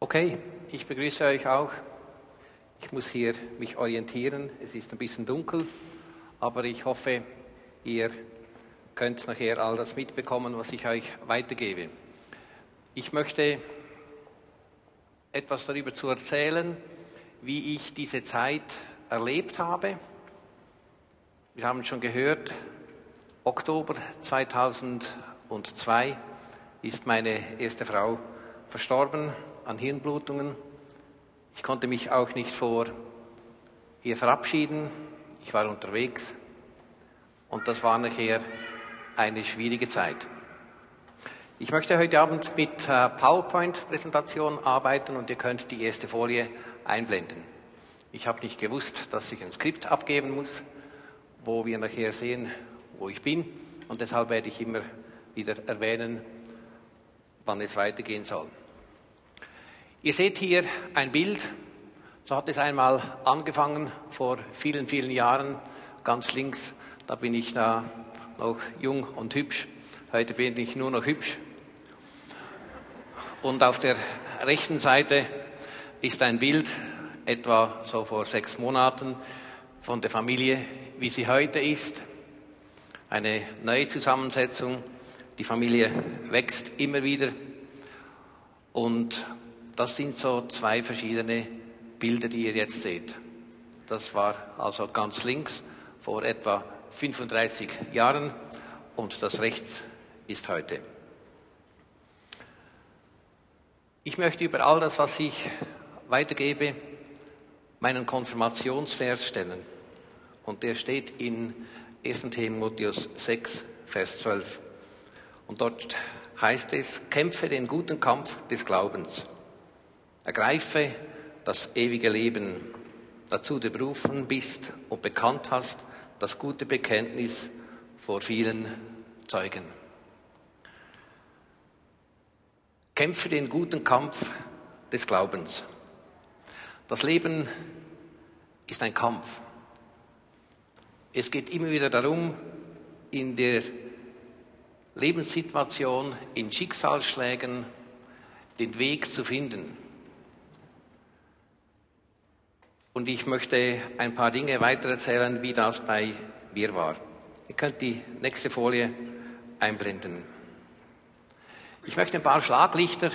Okay, ich begrüße euch auch. Ich muss hier mich orientieren. Es ist ein bisschen dunkel, aber ich hoffe, ihr könnt nachher all das mitbekommen, was ich euch weitergebe. Ich möchte etwas darüber zu erzählen, wie ich diese Zeit erlebt habe. Wir haben schon gehört, Oktober 2002 ist meine erste Frau verstorben an Hirnblutungen. Ich konnte mich auch nicht vor ihr verabschieden. Ich war unterwegs und das war nachher eine schwierige Zeit. Ich möchte heute Abend mit äh, PowerPoint-Präsentation arbeiten und ihr könnt die erste Folie einblenden. Ich habe nicht gewusst, dass ich ein Skript abgeben muss, wo wir nachher sehen, wo ich bin und deshalb werde ich immer wieder erwähnen, wann es weitergehen soll. Ihr seht hier ein Bild, so hat es einmal angefangen vor vielen, vielen Jahren. Ganz links, da bin ich da noch jung und hübsch. Heute bin ich nur noch hübsch. Und auf der rechten Seite ist ein Bild, etwa so vor sechs Monaten, von der Familie, wie sie heute ist. Eine neue Zusammensetzung. Die Familie wächst immer wieder. Und das sind so zwei verschiedene Bilder, die ihr jetzt seht. Das war also ganz links vor etwa 35 Jahren und das rechts ist heute. Ich möchte über all das, was ich weitergebe, meinen Konfirmationsvers stellen. Und der steht in 1. Timotheus 6, Vers 12. Und dort heißt es, kämpfe den guten Kampf des Glaubens. Ergreife das ewige Leben, dazu du berufen bist und bekannt hast, das gute Bekenntnis vor vielen Zeugen. Kämpfe den guten Kampf des Glaubens. Das Leben ist ein Kampf. Es geht immer wieder darum, in der Lebenssituation, in Schicksalsschlägen den Weg zu finden. Und ich möchte ein paar Dinge weitererzählen, wie das bei mir war. Ihr könnt die nächste Folie einblenden. Ich möchte ein paar Schlaglichter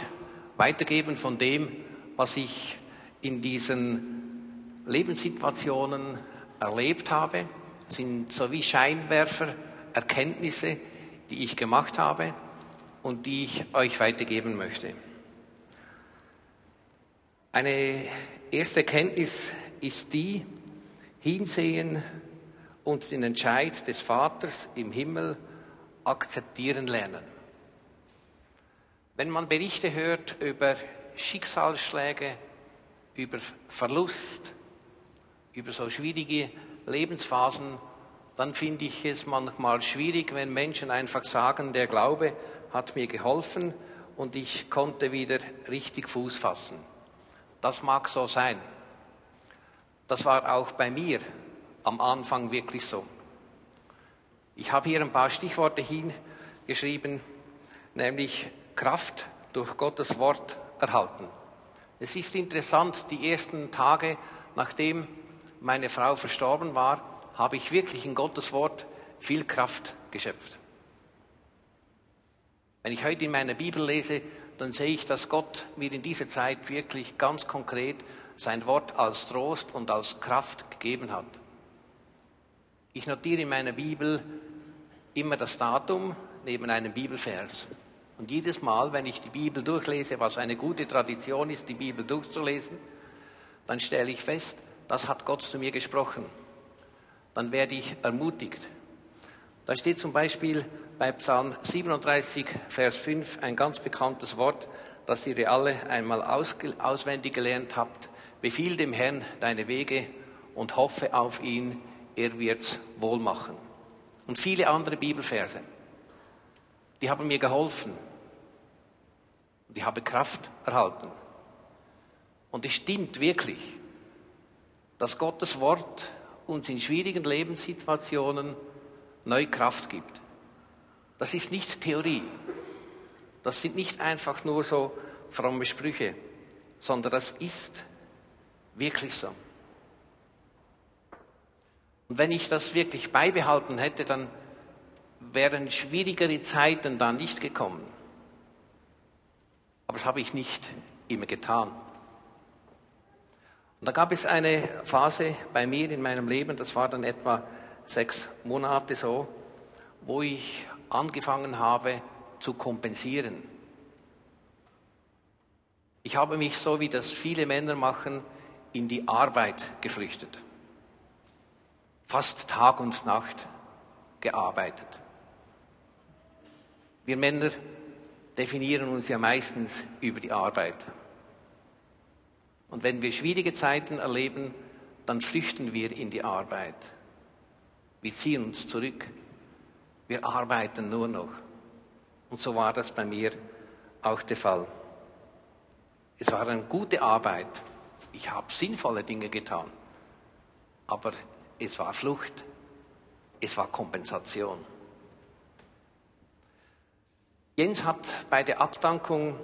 weitergeben von dem, was ich in diesen Lebenssituationen erlebt habe. Das sind so wie Scheinwerfer, Erkenntnisse, die ich gemacht habe und die ich euch weitergeben möchte. Eine erste Erkenntnis ist die, hinsehen und den Entscheid des Vaters im Himmel akzeptieren lernen. Wenn man Berichte hört über Schicksalsschläge, über Verlust, über so schwierige Lebensphasen, dann finde ich es manchmal schwierig, wenn Menschen einfach sagen, der Glaube hat mir geholfen und ich konnte wieder richtig Fuß fassen. Das mag so sein. Das war auch bei mir am Anfang wirklich so. Ich habe hier ein paar Stichworte hingeschrieben, nämlich Kraft durch Gottes Wort erhalten. Es ist interessant, die ersten Tage, nachdem meine Frau verstorben war, habe ich wirklich in Gottes Wort viel Kraft geschöpft. Wenn ich heute in meiner Bibel lese, dann sehe ich, dass Gott mir in dieser Zeit wirklich ganz konkret sein Wort als Trost und als Kraft gegeben hat. Ich notiere in meiner Bibel immer das Datum neben einem Bibelvers. Und jedes Mal, wenn ich die Bibel durchlese, was eine gute Tradition ist, die Bibel durchzulesen, dann stelle ich fest, das hat Gott zu mir gesprochen. Dann werde ich ermutigt. Da steht zum Beispiel bei Psalm 37, Vers 5 ein ganz bekanntes Wort, das ihr alle einmal auswendig gelernt habt. Befiehl dem Herrn deine Wege und hoffe auf ihn, er wird's wohl machen. Und viele andere Bibelverse, die haben mir geholfen. Und ich habe Kraft erhalten. Und es stimmt wirklich, dass Gottes Wort uns in schwierigen Lebenssituationen neue Kraft gibt. Das ist nicht Theorie. Das sind nicht einfach nur so fromme Sprüche, sondern das ist wirklich so. Und wenn ich das wirklich beibehalten hätte, dann wären schwierigere Zeiten da nicht gekommen. Aber das habe ich nicht immer getan. Und da gab es eine Phase bei mir in meinem Leben, das war dann etwa sechs Monate so, wo ich angefangen habe zu kompensieren. Ich habe mich so, wie das viele Männer machen, in die Arbeit geflüchtet. Fast Tag und Nacht gearbeitet. Wir Männer definieren uns ja meistens über die Arbeit. Und wenn wir schwierige Zeiten erleben, dann flüchten wir in die Arbeit. Wir ziehen uns zurück. Wir arbeiten nur noch. Und so war das bei mir auch der Fall. Es war eine gute Arbeit. Ich habe sinnvolle Dinge getan. Aber es war Flucht. Es war Kompensation. Jens hat bei der Abdankung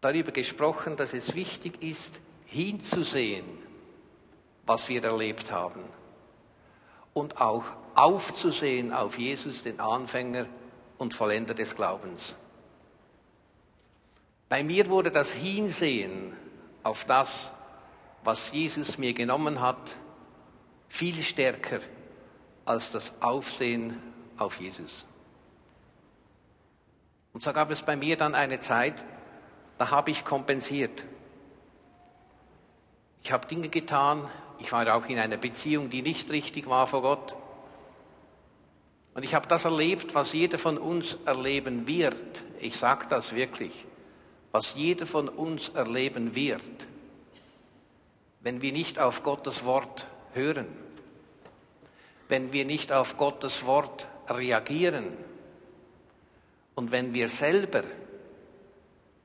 darüber gesprochen, dass es wichtig ist, hinzusehen, was wir erlebt haben. Und auch aufzusehen auf Jesus, den Anfänger und Vollender des Glaubens. Bei mir wurde das Hinsehen auf das, was Jesus mir genommen hat, viel stärker als das Aufsehen auf Jesus. Und so gab es bei mir dann eine Zeit, da habe ich kompensiert. Ich habe Dinge getan, ich war auch in einer Beziehung, die nicht richtig war vor Gott. Und ich habe das erlebt, was jeder von uns erleben wird. Ich sage das wirklich. Was jeder von uns erleben wird, wenn wir nicht auf Gottes Wort hören, wenn wir nicht auf Gottes Wort reagieren, und wenn wir selber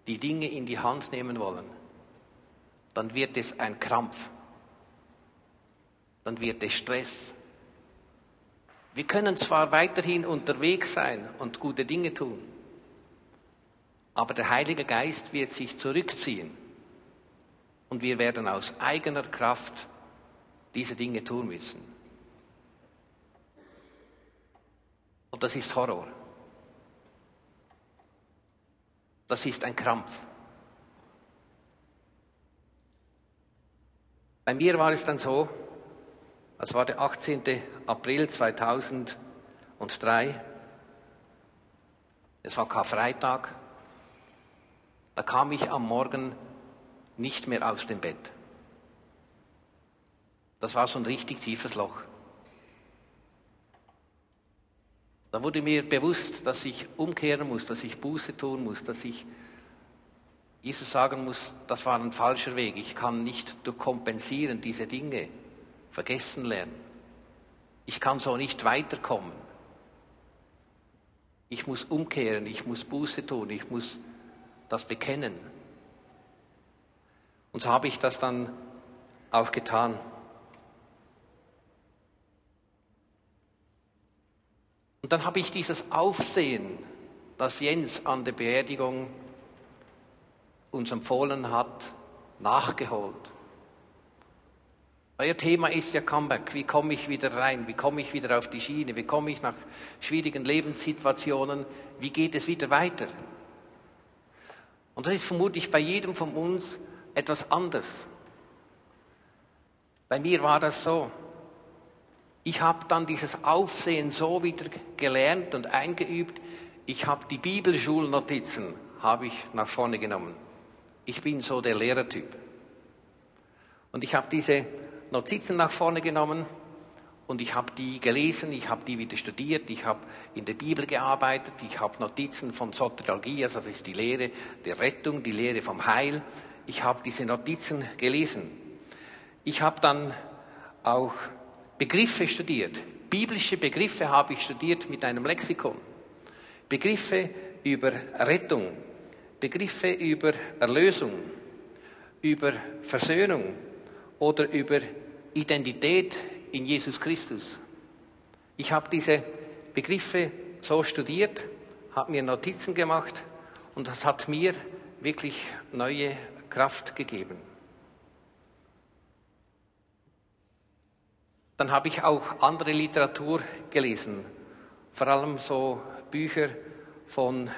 die Dinge in die Hand nehmen wollen, dann wird es ein Krampf. Dann wird es Stress. Wir können zwar weiterhin unterwegs sein und gute Dinge tun, aber der Heilige Geist wird sich zurückziehen und wir werden aus eigener Kraft diese Dinge tun müssen. Und das ist Horror. Das ist ein Krampf. Bei mir war es dann so, es war der 18. April 2003, es war Karfreitag, da kam ich am Morgen nicht mehr aus dem Bett. Das war so ein richtig tiefes Loch. Da wurde mir bewusst, dass ich umkehren muss, dass ich Buße tun muss, dass ich Jesus sagen muss, das war ein falscher Weg. Ich kann nicht durch Kompensieren diese Dinge vergessen lernen. Ich kann so nicht weiterkommen. Ich muss umkehren, ich muss Buße tun, ich muss das bekennen. Und so habe ich das dann auch getan. Und dann habe ich dieses Aufsehen, das Jens an der Beerdigung uns empfohlen hat, nachgeholt. Euer Thema ist ja Comeback. Wie komme ich wieder rein? Wie komme ich wieder auf die Schiene? Wie komme ich nach schwierigen Lebenssituationen? Wie geht es wieder weiter? Und das ist vermutlich bei jedem von uns etwas anders. Bei mir war das so. Ich habe dann dieses Aufsehen so wieder gelernt und eingeübt. Ich habe die Bibelschulnotizen habe ich nach vorne genommen. Ich bin so der Lehrertyp. Und ich habe diese Notizen nach vorne genommen und ich habe die gelesen, ich habe die wieder studiert, ich habe in der Bibel gearbeitet, ich habe Notizen von Soteriologie, also das ist die Lehre der Rettung, die Lehre vom Heil. Ich habe diese Notizen gelesen. Ich habe dann auch Begriffe studiert. Biblische Begriffe habe ich studiert mit einem Lexikon. Begriffe über Rettung, Begriffe über Erlösung, über Versöhnung oder über Identität in Jesus Christus. Ich habe diese Begriffe so studiert, habe mir Notizen gemacht und das hat mir wirklich neue Kraft gegeben. Dann habe ich auch andere Literatur gelesen, vor allem so Bücher von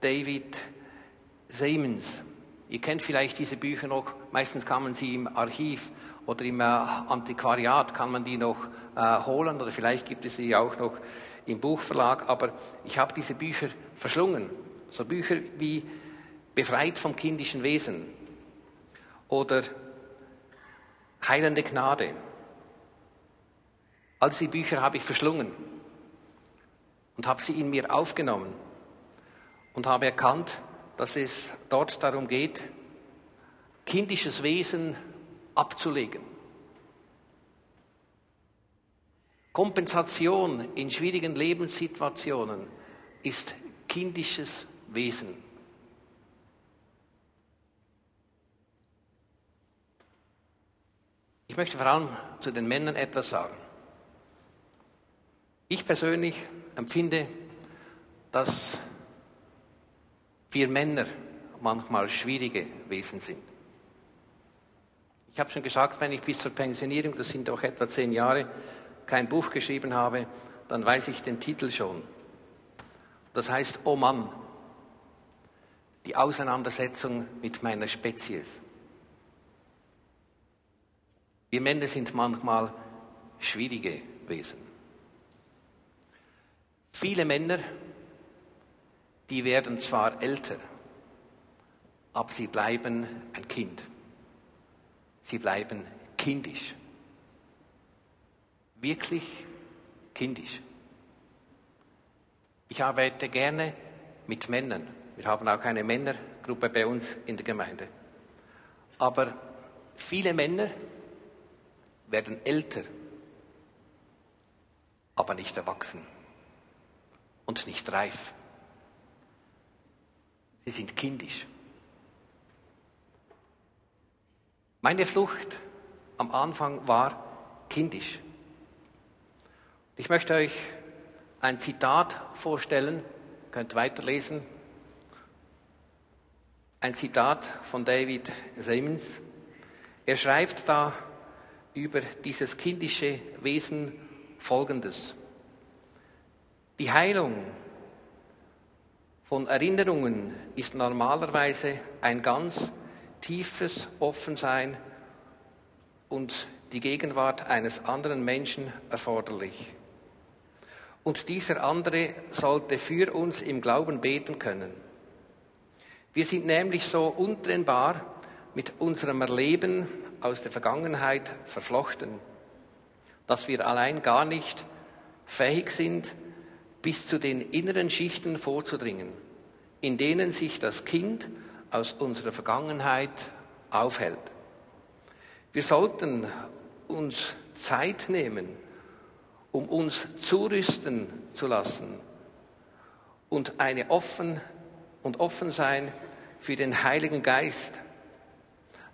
David Siemens. Ihr kennt vielleicht diese Bücher noch, meistens kann man sie im Archiv oder im äh, Antiquariat kann man die noch äh, holen oder vielleicht gibt es sie auch noch im Buchverlag, aber ich habe diese Bücher verschlungen. So Bücher wie Befreit vom kindischen Wesen oder Heilende Gnade. All diese Bücher habe ich verschlungen und habe sie in mir aufgenommen und habe erkannt, dass es dort darum geht, kindisches Wesen abzulegen. Kompensation in schwierigen Lebenssituationen ist kindisches Wesen. Ich möchte vor allem zu den Männern etwas sagen. Ich persönlich empfinde, dass wir Männer manchmal schwierige Wesen sind. Ich habe schon gesagt, wenn ich bis zur Pensionierung, das sind auch etwa zehn Jahre, kein Buch geschrieben habe, dann weiß ich den Titel schon. Das heißt, oh Mann, die Auseinandersetzung mit meiner Spezies. Wir Männer sind manchmal schwierige Wesen. Viele Männer, die werden zwar älter, aber sie bleiben ein Kind. Sie bleiben kindisch. Wirklich kindisch. Ich arbeite gerne mit Männern. Wir haben auch eine Männergruppe bei uns in der Gemeinde. Aber viele Männer werden älter, aber nicht erwachsen und nicht reif. Sie sind kindisch. Meine Flucht am Anfang war kindisch. Ich möchte euch ein Zitat vorstellen, ihr könnt weiterlesen. Ein Zitat von David Siemens. Er schreibt da über dieses kindische Wesen Folgendes. Die Heilung von Erinnerungen ist normalerweise ein ganz tiefes Offensein und die Gegenwart eines anderen Menschen erforderlich. Und dieser andere sollte für uns im Glauben beten können. Wir sind nämlich so untrennbar mit unserem Erleben aus der Vergangenheit verflochten, dass wir allein gar nicht fähig sind, bis zu den inneren Schichten vorzudringen, in denen sich das Kind aus unserer Vergangenheit aufhält. Wir sollten uns Zeit nehmen, um uns zurüsten zu lassen und eine offen und offen sein für den Heiligen Geist,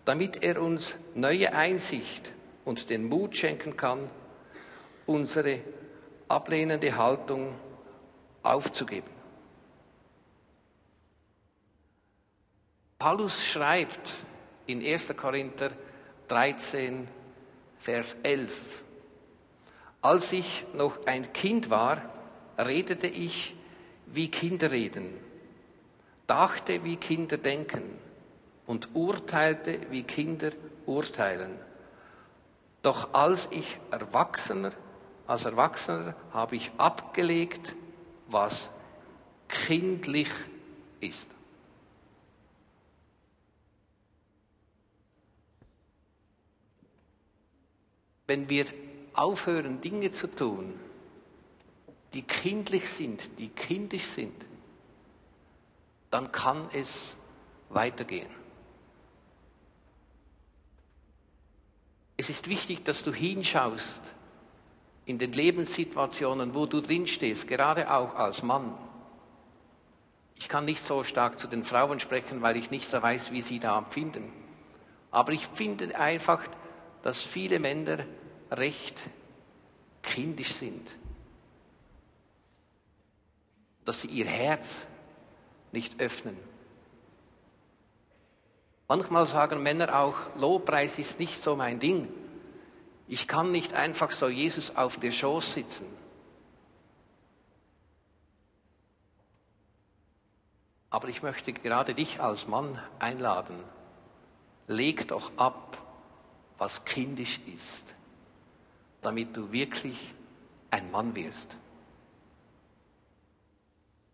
damit er uns neue Einsicht und den Mut schenken kann, unsere ablehnende Haltung aufzugeben. Paulus schreibt in 1. Korinther 13, Vers 11, als ich noch ein Kind war, redete ich, wie Kinder reden, dachte, wie Kinder denken und urteilte, wie Kinder urteilen. Doch als ich Erwachsener, als Erwachsener habe ich abgelegt, was kindlich ist. Wenn wir aufhören, Dinge zu tun, die kindlich sind, die kindisch sind, dann kann es weitergehen. Es ist wichtig, dass du hinschaust in den Lebenssituationen, wo du drinstehst, gerade auch als Mann. Ich kann nicht so stark zu den Frauen sprechen, weil ich nicht so weiß, wie sie da empfinden. Aber ich finde einfach, dass viele Männer recht kindisch sind. Dass sie ihr Herz nicht öffnen. Manchmal sagen Männer auch, Lobpreis ist nicht so mein Ding. Ich kann nicht einfach so Jesus auf der Schoß sitzen. Aber ich möchte gerade dich als Mann einladen. Leg doch ab, was kindisch ist, damit du wirklich ein Mann wirst,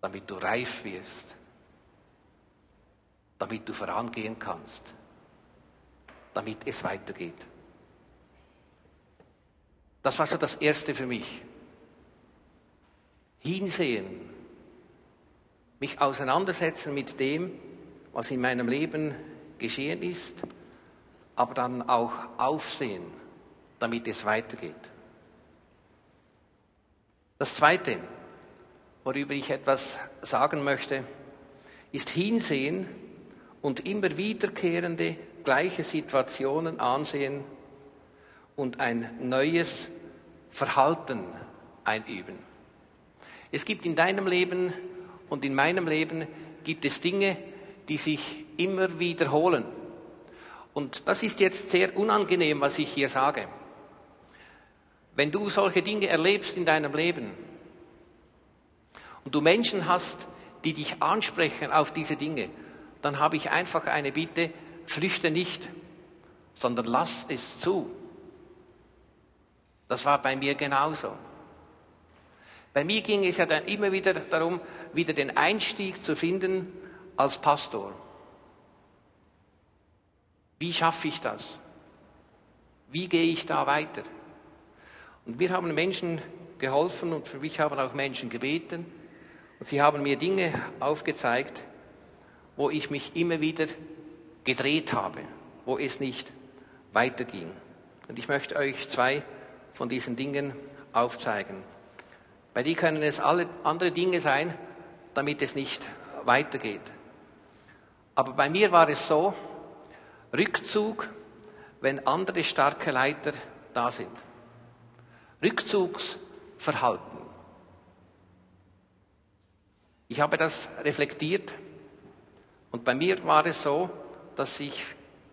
damit du reif wirst, damit du vorangehen kannst, damit es weitergeht. Das war so das Erste für mich. Hinsehen, mich auseinandersetzen mit dem, was in meinem Leben geschehen ist, aber dann auch aufsehen, damit es weitergeht. Das Zweite, worüber ich etwas sagen möchte, ist hinsehen und immer wiederkehrende gleiche Situationen ansehen und ein neues Verhalten einüben. Es gibt in deinem Leben und in meinem Leben gibt es Dinge, die sich immer wiederholen. Und das ist jetzt sehr unangenehm, was ich hier sage. Wenn du solche Dinge erlebst in deinem Leben und du Menschen hast, die dich ansprechen auf diese Dinge, dann habe ich einfach eine Bitte, flüchte nicht, sondern lass es zu. Das war bei mir genauso. Bei mir ging es ja dann immer wieder darum, wieder den Einstieg zu finden als Pastor. Wie schaffe ich das? Wie gehe ich da weiter? Und wir haben Menschen geholfen und für mich haben auch Menschen gebeten. Und sie haben mir Dinge aufgezeigt, wo ich mich immer wieder gedreht habe, wo es nicht weiterging. Und ich möchte euch zwei von diesen Dingen aufzeigen. Bei die können es alle andere Dinge sein, damit es nicht weitergeht. Aber bei mir war es so, Rückzug, wenn andere starke Leiter da sind. Rückzugsverhalten. Ich habe das reflektiert und bei mir war es so, dass ich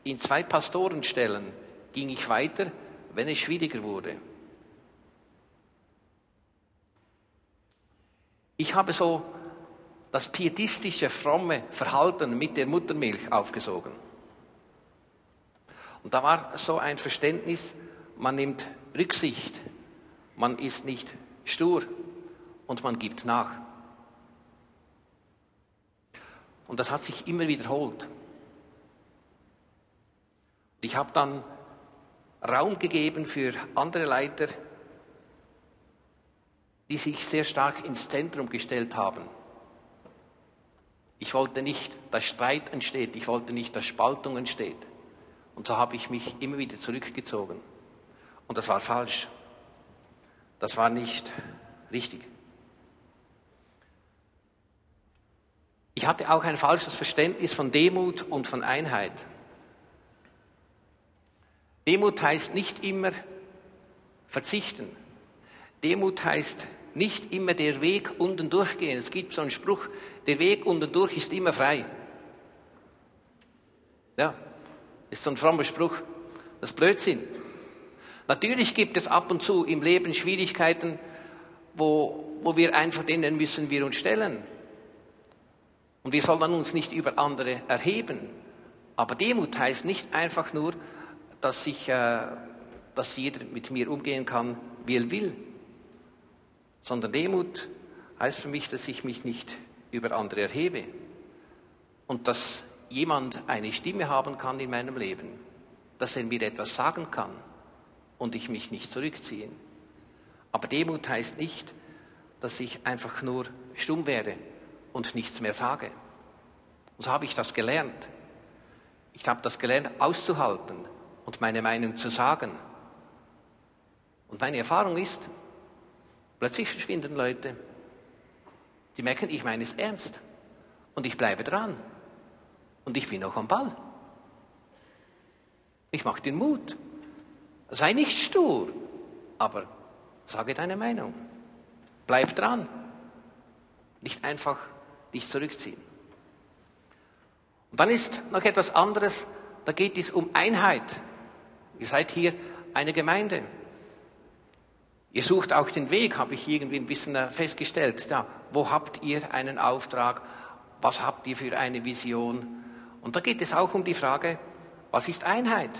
in zwei Pastorenstellen ging ich weiter, wenn es schwieriger wurde. Ich habe so das pietistische, fromme Verhalten mit der Muttermilch aufgesogen. Und da war so ein Verständnis, man nimmt Rücksicht, man ist nicht stur und man gibt nach. Und das hat sich immer wiederholt. Ich habe dann Raum gegeben für andere Leiter, die sich sehr stark ins Zentrum gestellt haben. Ich wollte nicht, dass Streit entsteht, ich wollte nicht, dass Spaltung entsteht. Und so habe ich mich immer wieder zurückgezogen. Und das war falsch. Das war nicht richtig. Ich hatte auch ein falsches Verständnis von Demut und von Einheit. Demut heißt nicht immer verzichten. Demut heißt nicht immer der Weg unten durchgehen. Es gibt so einen Spruch, der Weg unten durch ist immer frei. Ja, ist so ein frommer Spruch. Das ist Blödsinn. Natürlich gibt es ab und zu im Leben Schwierigkeiten, wo, wo wir einfach denen müssen wir uns stellen. Und wir sollen uns nicht über andere erheben. Aber Demut heißt nicht einfach nur, dass, ich, äh, dass jeder mit mir umgehen kann, wie er will. Sondern Demut heißt für mich, dass ich mich nicht über andere erhebe. Und dass jemand eine Stimme haben kann in meinem Leben. Dass er mir etwas sagen kann und ich mich nicht zurückziehe. Aber Demut heißt nicht, dass ich einfach nur stumm werde und nichts mehr sage. Und so habe ich das gelernt. Ich habe das gelernt, auszuhalten und meine Meinung zu sagen. Und meine Erfahrung ist, plötzlich verschwinden Leute. Die merken, ich meine es ernst. Und ich bleibe dran. Und ich bin noch am Ball. Ich mache den Mut. Sei nicht stur, aber sage deine Meinung. Bleib dran. Nicht einfach dich zurückziehen. Und dann ist noch etwas anderes, da geht es um Einheit. Ihr seid hier eine Gemeinde. Ihr sucht auch den Weg, habe ich irgendwie ein bisschen äh, festgestellt. Ja, wo habt ihr einen Auftrag? Was habt ihr für eine Vision? Und da geht es auch um die Frage, was ist Einheit?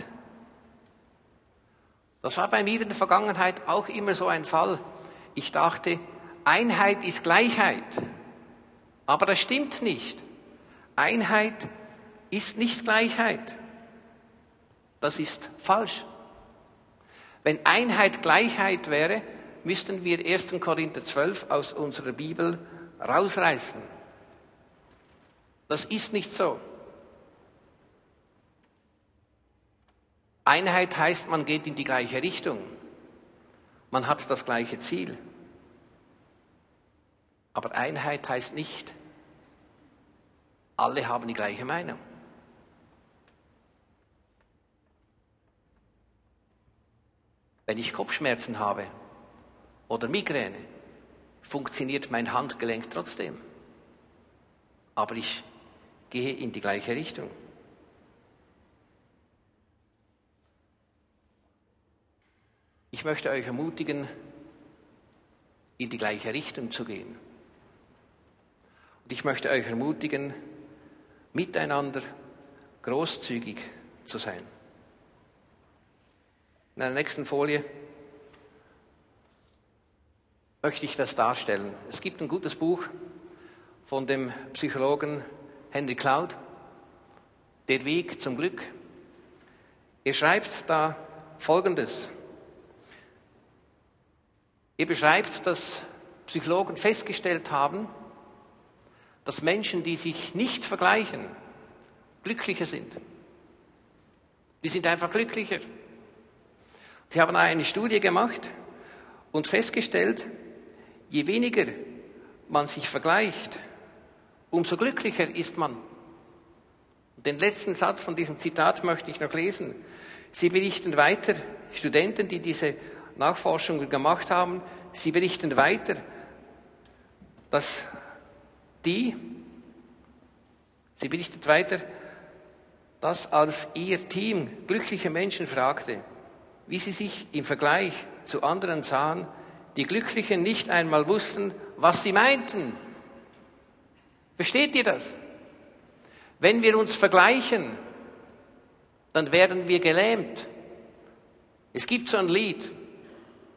Das war bei mir in der Vergangenheit auch immer so ein Fall. Ich dachte, Einheit ist Gleichheit. Aber das stimmt nicht. Einheit ist nicht Gleichheit. Das ist falsch. Wenn Einheit Gleichheit wäre, müssten wir 1. Korinther 12 aus unserer Bibel rausreißen. Das ist nicht so. Einheit heißt, man geht in die gleiche Richtung. Man hat das gleiche Ziel. Aber Einheit heißt nicht, alle haben die gleiche Meinung. Wenn ich Kopfschmerzen habe oder Migräne, funktioniert mein Handgelenk trotzdem. Aber ich gehe in die gleiche Richtung. Ich möchte euch ermutigen, in die gleiche Richtung zu gehen. Und ich möchte euch ermutigen, miteinander großzügig zu sein. In der nächsten Folie möchte ich das darstellen. Es gibt ein gutes Buch von dem Psychologen Henry Cloud, Der Weg zum Glück. Er schreibt da Folgendes. Er beschreibt, dass Psychologen festgestellt haben, dass Menschen, die sich nicht vergleichen, glücklicher sind. Die sind einfach glücklicher. Sie haben eine Studie gemacht und festgestellt, je weniger man sich vergleicht, umso glücklicher ist man. Den letzten Satz von diesem Zitat möchte ich noch lesen. Sie berichten weiter, Studenten, die diese Nachforschungen gemacht haben, sie berichten weiter, dass die, sie berichtet weiter, dass als ihr Team glückliche Menschen fragte, wie sie sich im Vergleich zu anderen sahen, die Glücklichen nicht einmal wussten, was sie meinten. Versteht ihr das? Wenn wir uns vergleichen, dann werden wir gelähmt. Es gibt so ein Lied,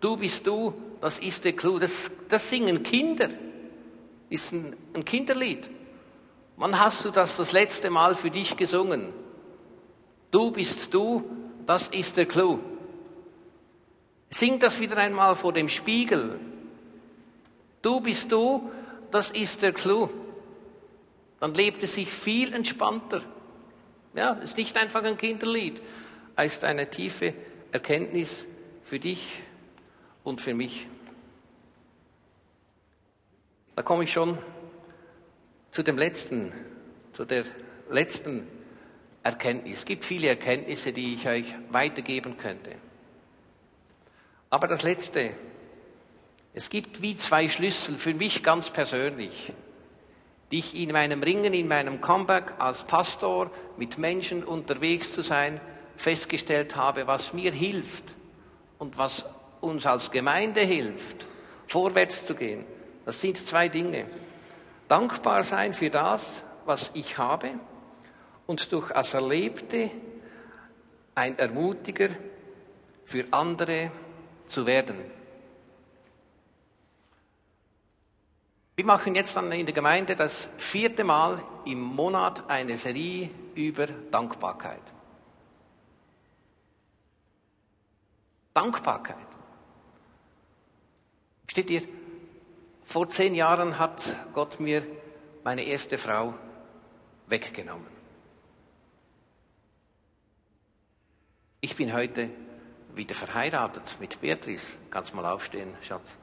Du bist du, das ist der Clou. Das, das singen Kinder. Ist ein, ein Kinderlied. Wann hast du das das letzte Mal für dich gesungen? Du bist du, das ist der Clou. Sing das wieder einmal vor dem Spiegel. Du bist du, das ist der Clou. Dann lebt es sich viel entspannter. Ja, ist nicht einfach ein Kinderlied, ist eine tiefe Erkenntnis für dich und für mich. Da komme ich schon zu dem letzten, zu der letzten Erkenntnis. Es gibt viele Erkenntnisse, die ich euch weitergeben könnte. Aber das letzte, es gibt wie zwei Schlüssel für mich ganz persönlich, die ich in meinem Ringen, in meinem Comeback als Pastor mit Menschen unterwegs zu sein, festgestellt habe, was mir hilft und was uns als Gemeinde hilft, vorwärts zu gehen, das sind zwei Dinge. Dankbar sein für das, was ich habe und durch das Erlebte ein Ermutiger für andere zu werden. Wir machen jetzt dann in der Gemeinde das vierte Mal im Monat eine Serie über Dankbarkeit. Dankbarkeit. Steht ihr, vor zehn Jahren hat Gott mir meine erste Frau weggenommen. Ich bin heute wieder verheiratet mit Beatrice. Kannst mal aufstehen, Schatz.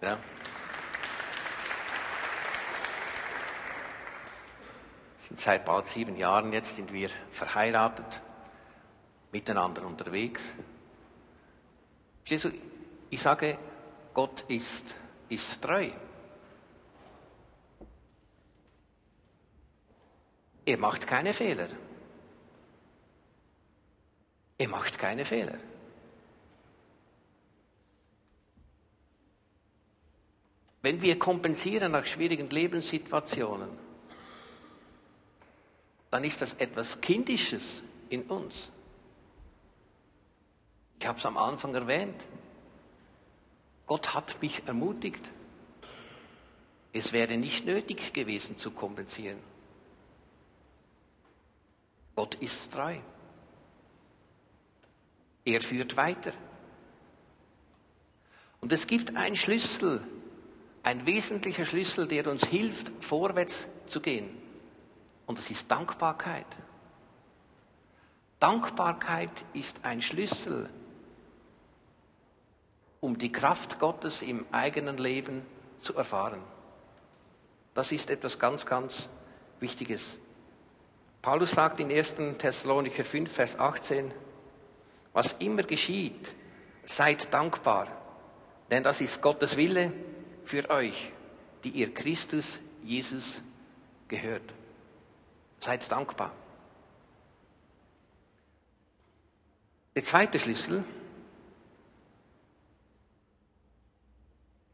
Ja. Seit bald sieben Jahren jetzt sind wir verheiratet, miteinander unterwegs. Verstehst du, ich sage, Gott ist, ist treu. Er macht keine Fehler. Er macht keine Fehler. Wenn wir kompensieren nach schwierigen Lebenssituationen, dann ist das etwas Kindisches in uns. Ich habe es am Anfang erwähnt. Gott hat mich ermutigt. Es wäre nicht nötig gewesen zu kompensieren. Gott ist treu. Er führt weiter. Und es gibt einen Schlüssel, ein wesentlicher Schlüssel, der uns hilft, vorwärts zu gehen. Und das ist Dankbarkeit. Dankbarkeit ist ein Schlüssel, um die Kraft Gottes im eigenen Leben zu erfahren. Das ist etwas ganz, ganz Wichtiges. Paulus sagt in 1. Thessalonicher 5, Vers 18, was immer geschieht, seid dankbar, denn das ist Gottes Wille für euch, die ihr Christus Jesus gehört. Seid dankbar. Der zweite Schlüssel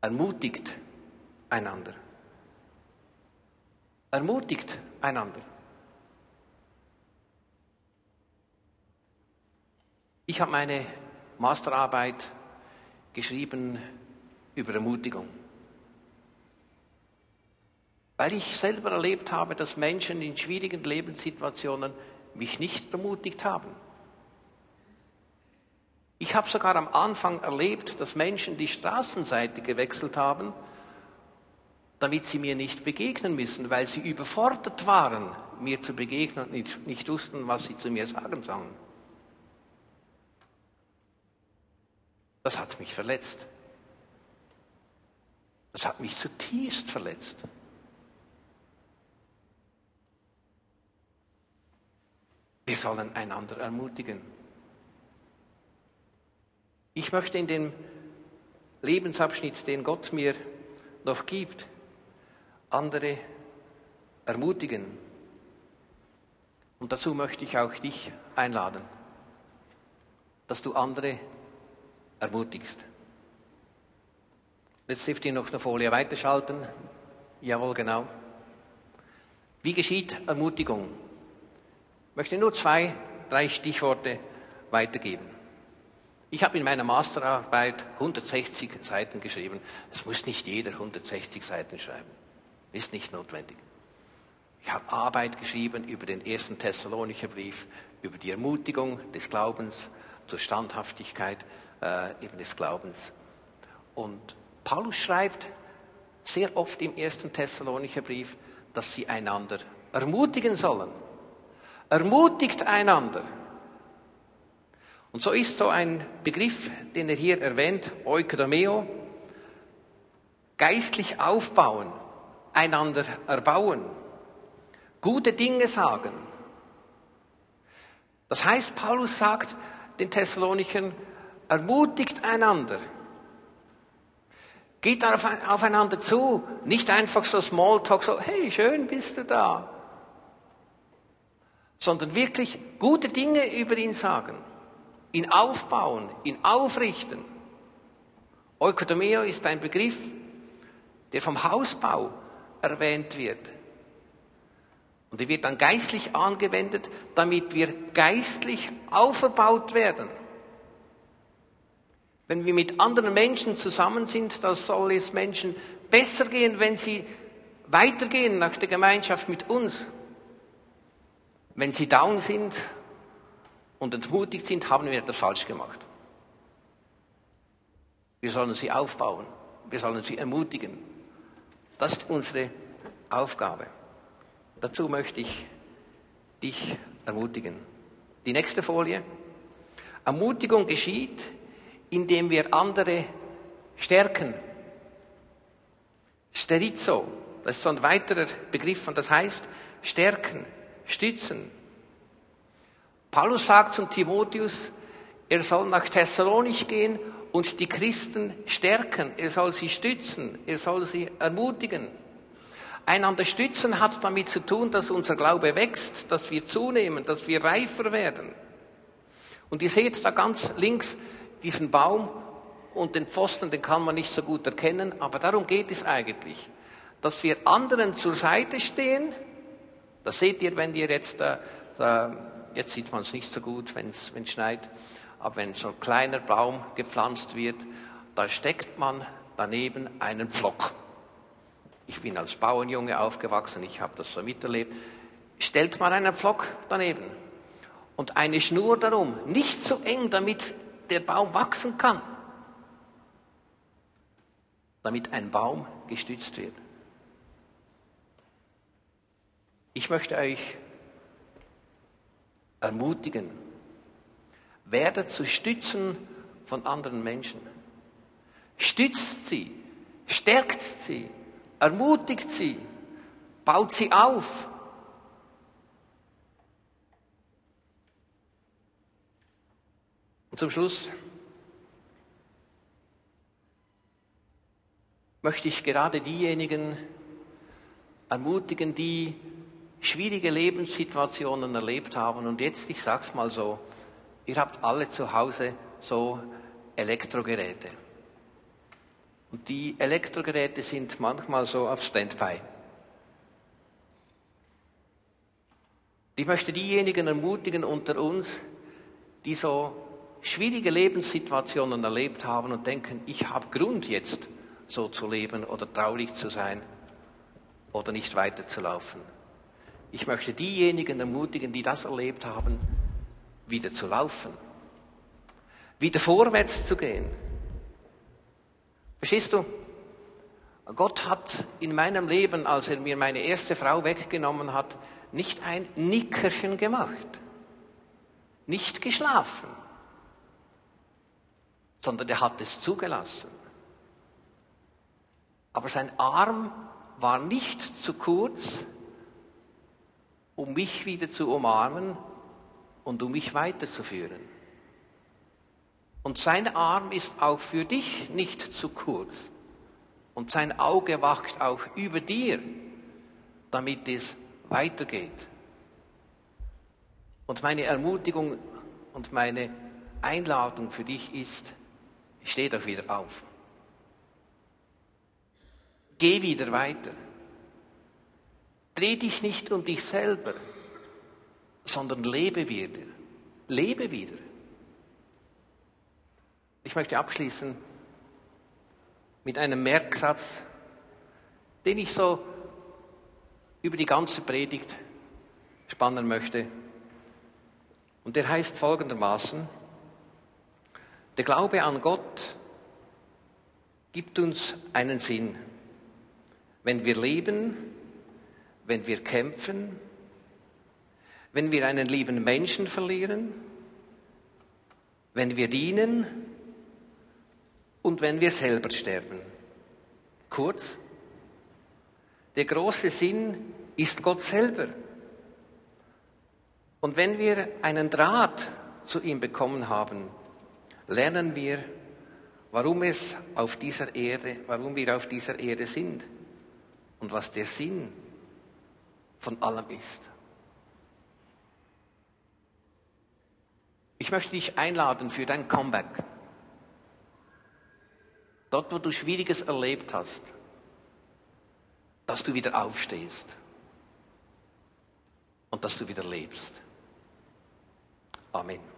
ermutigt einander. Ermutigt einander. Ich habe meine Masterarbeit geschrieben über Ermutigung. Weil ich selber erlebt habe, dass Menschen in schwierigen Lebenssituationen mich nicht ermutigt haben. Ich habe sogar am Anfang erlebt, dass Menschen die Straßenseite gewechselt haben, damit sie mir nicht begegnen müssen, weil sie überfordert waren, mir zu begegnen und nicht, nicht wussten, was sie zu mir sagen sollen. Das hat mich verletzt. Das hat mich zutiefst verletzt. Wir sollen einander ermutigen. Ich möchte in dem Lebensabschnitt, den Gott mir noch gibt, andere ermutigen. Und dazu möchte ich auch dich einladen, dass du andere ermutigst. Jetzt dürft ihr noch eine Folie weiterschalten. Jawohl, genau. Wie geschieht Ermutigung? Ich möchte nur zwei, drei Stichworte weitergeben. Ich habe in meiner Masterarbeit 160 Seiten geschrieben. Es muss nicht jeder 160 Seiten schreiben. Ist nicht notwendig. Ich habe Arbeit geschrieben über den ersten Thessalonicher Brief, über die Ermutigung des Glaubens zur Standhaftigkeit äh, eben des Glaubens. Und Paulus schreibt sehr oft im ersten Thessalonicher Brief, dass sie einander ermutigen sollen. Ermutigt einander. Und so ist so ein Begriff, den er hier erwähnt, Eukodomeo, geistlich aufbauen, einander erbauen, gute Dinge sagen. Das heißt, Paulus sagt den Thessalonichern, ermutigt einander. Geht aufeinander zu, nicht einfach so Smalltalk, so, hey, schön bist du da. Sondern wirklich gute Dinge über ihn sagen, ihn aufbauen, ihn aufrichten. Eukodomeo ist ein Begriff, der vom Hausbau erwähnt wird. Und er wird dann geistlich angewendet, damit wir geistlich auferbaut werden. Wenn wir mit anderen Menschen zusammen sind, dann soll es Menschen besser gehen, wenn sie weitergehen nach der Gemeinschaft mit uns. Wenn sie down sind und entmutigt sind, haben wir etwas falsch gemacht. Wir sollen sie aufbauen. Wir sollen sie ermutigen. Das ist unsere Aufgabe. Dazu möchte ich dich ermutigen. Die nächste Folie. Ermutigung geschieht, indem wir andere stärken. Sterizo, das ist so ein weiterer Begriff und das heißt stärken, stützen. Paulus sagt zum Timotheus, er soll nach Thessalonich gehen und die Christen stärken, er soll sie stützen, er soll sie ermutigen. Einander stützen hat damit zu tun, dass unser Glaube wächst, dass wir zunehmen, dass wir reifer werden. Und ihr seht da ganz links diesen Baum und den Pfosten, den kann man nicht so gut erkennen, aber darum geht es eigentlich, dass wir anderen zur Seite stehen. Das seht ihr, wenn ihr jetzt, äh, jetzt sieht man es nicht so gut, wenn es schneit, aber wenn so ein kleiner Baum gepflanzt wird, da steckt man daneben einen Pflock. Ich bin als Bauernjunge aufgewachsen, ich habe das so miterlebt. Stellt man einen Pflock daneben und eine Schnur darum, nicht zu eng, damit der Baum wachsen kann, damit ein Baum gestützt wird. Ich möchte euch ermutigen, werdet zu Stützen von anderen Menschen. Stützt sie, stärkt sie, ermutigt sie, baut sie auf. Und zum Schluss möchte ich gerade diejenigen ermutigen, die schwierige Lebenssituationen erlebt haben. Und jetzt, ich sag's mal so, ihr habt alle zu Hause so Elektrogeräte. Und die Elektrogeräte sind manchmal so auf Standby. Ich möchte diejenigen ermutigen unter uns, die so schwierige Lebenssituationen erlebt haben und denken, ich habe Grund jetzt so zu leben oder traurig zu sein oder nicht weiterzulaufen. Ich möchte diejenigen ermutigen, die das erlebt haben, wieder zu laufen, wieder vorwärts zu gehen Verstehst du? Gott hat in meinem Leben, als er mir meine erste Frau weggenommen hat, nicht ein Nickerchen gemacht, nicht geschlafen, sondern er hat es zugelassen. Aber sein Arm war nicht zu kurz, um mich wieder zu umarmen und um mich weiterzuführen. Und sein Arm ist auch für dich nicht zu kurz. Und sein Auge wacht auch über dir, damit es weitergeht. Und meine Ermutigung und meine Einladung für dich ist, steh doch wieder auf. Geh wieder weiter. Dreh dich nicht um dich selber, sondern lebe wieder. Lebe wieder. Ich möchte abschließen mit einem Merksatz, den ich so über die ganze Predigt spannen möchte. Und der heißt folgendermaßen, der Glaube an Gott gibt uns einen Sinn. Wenn wir leben, wenn wir kämpfen, wenn wir einen lieben Menschen verlieren, wenn wir dienen, und wenn wir selber sterben. Kurz, der große Sinn ist Gott selber. Und wenn wir einen Draht zu ihm bekommen haben, lernen wir, warum es auf dieser Erde, warum wir auf dieser Erde sind und was der Sinn von allem ist. Ich möchte dich einladen für dein Comeback. Dort, wo du Schwieriges erlebt hast, dass du wieder aufstehst und dass du wieder lebst. Amen.